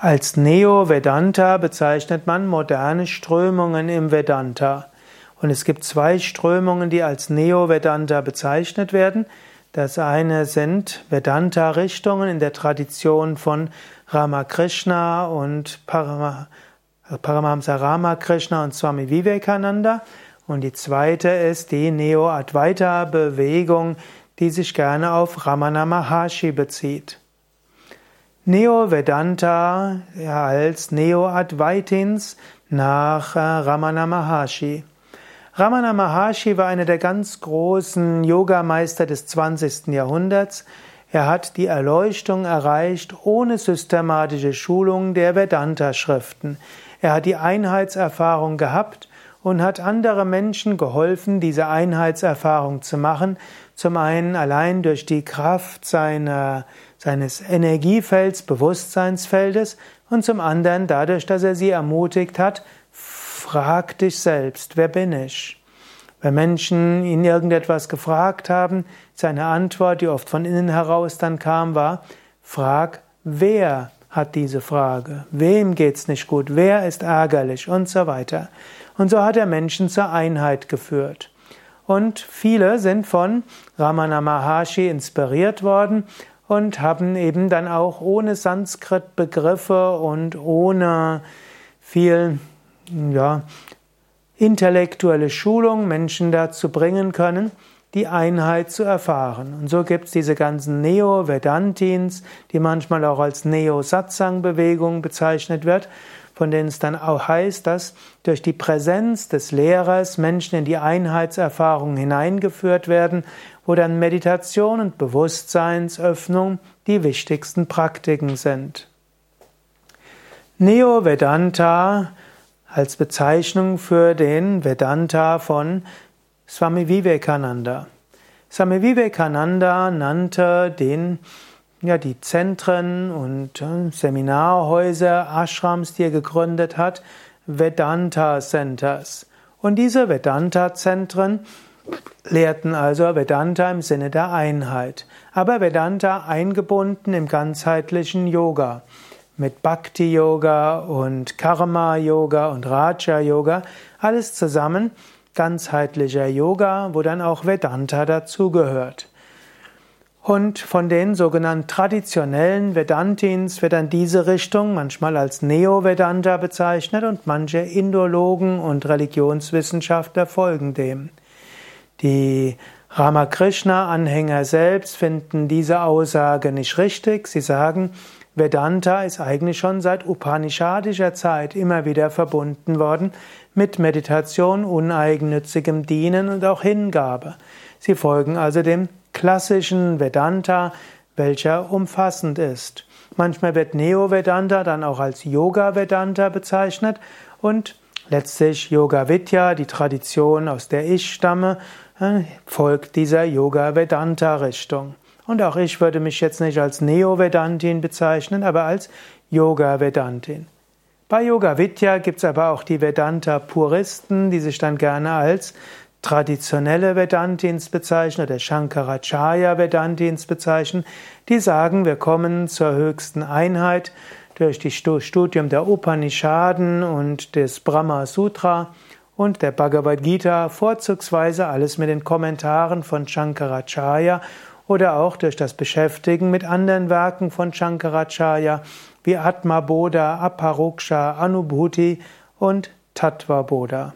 Als Neo-Vedanta bezeichnet man moderne Strömungen im Vedanta. Und es gibt zwei Strömungen, die als Neo-Vedanta bezeichnet werden. Das eine sind Vedanta-Richtungen in der Tradition von Ramakrishna und Paramahamsa Ramakrishna und Swami Vivekananda. Und die zweite ist die Neo-Advaita-Bewegung, die sich gerne auf Ramana Maharshi bezieht. Neo-Vedanta als Neo-Advaitins nach äh, Ramana Maharshi. Ramana Maharshi war einer der ganz großen Yogameister des 20. Jahrhunderts. Er hat die Erleuchtung erreicht ohne systematische Schulung der Vedanta-Schriften. Er hat die Einheitserfahrung gehabt und hat andere Menschen geholfen, diese Einheitserfahrung zu machen. Zum einen allein durch die Kraft seiner seines Energiefelds, Bewusstseinsfeldes und zum anderen dadurch, dass er sie ermutigt hat, frag dich selbst, wer bin ich? Wenn Menschen ihn irgendetwas gefragt haben, seine Antwort, die oft von innen heraus dann kam, war, frag, wer hat diese Frage? Wem geht's nicht gut? Wer ist ärgerlich? Und so weiter. Und so hat er Menschen zur Einheit geführt. Und viele sind von Ramana Maharshi inspiriert worden und haben eben dann auch ohne Sanskrit-Begriffe und ohne viel ja, intellektuelle Schulung Menschen dazu bringen können, die Einheit zu erfahren. Und so gibt es diese ganzen Neo-Vedantins, die manchmal auch als Neo-Satsang-Bewegung bezeichnet wird, von denen es dann auch heißt, dass durch die Präsenz des Lehrers Menschen in die Einheitserfahrung hineingeführt werden, wo dann Meditation und Bewusstseinsöffnung die wichtigsten Praktiken sind. Neo-Vedanta als Bezeichnung für den Vedanta von Swami Vivekananda. Swami Vivekananda nannte den ja, die Zentren und äh, Seminarhäuser, Ashrams, die er gegründet hat, Vedanta Centers. Und diese Vedanta-Zentren lehrten also Vedanta im Sinne der Einheit, aber Vedanta eingebunden im ganzheitlichen Yoga mit Bhakti Yoga und Karma Yoga und Raja Yoga, alles zusammen ganzheitlicher Yoga, wo dann auch Vedanta dazugehört. Und von den sogenannten traditionellen Vedantins wird dann diese Richtung manchmal als Neo-Vedanta bezeichnet und manche Indologen und Religionswissenschaftler folgen dem. Die Ramakrishna-Anhänger selbst finden diese Aussage nicht richtig. Sie sagen, Vedanta ist eigentlich schon seit Upanishadischer Zeit immer wieder verbunden worden mit Meditation, uneigennützigem Dienen und auch Hingabe. Sie folgen also dem klassischen Vedanta, welcher umfassend ist. Manchmal wird Neo-Vedanta dann auch als Yoga-Vedanta bezeichnet und letztlich Yoga Vidya, die Tradition, aus der ich stamme, äh, folgt dieser Yoga-Vedanta-Richtung. Und auch ich würde mich jetzt nicht als Neo-Vedantin bezeichnen, aber als Yoga-Vedantin. Bei Yoga Vidya gibt es aber auch die Vedanta-Puristen, die sich dann gerne als traditionelle Vedantins bezeichnen oder Shankaracharya Vedantins bezeichnen, die sagen, wir kommen zur höchsten Einheit durch das Studium der Upanishaden und des Brahma Sutra und der Bhagavad Gita, vorzugsweise alles mit den Kommentaren von Shankaracharya oder auch durch das Beschäftigen mit anderen Werken von Shankaracharya wie Atma Bodha, Aparoksha, Anubhuti und Tattva Bodha.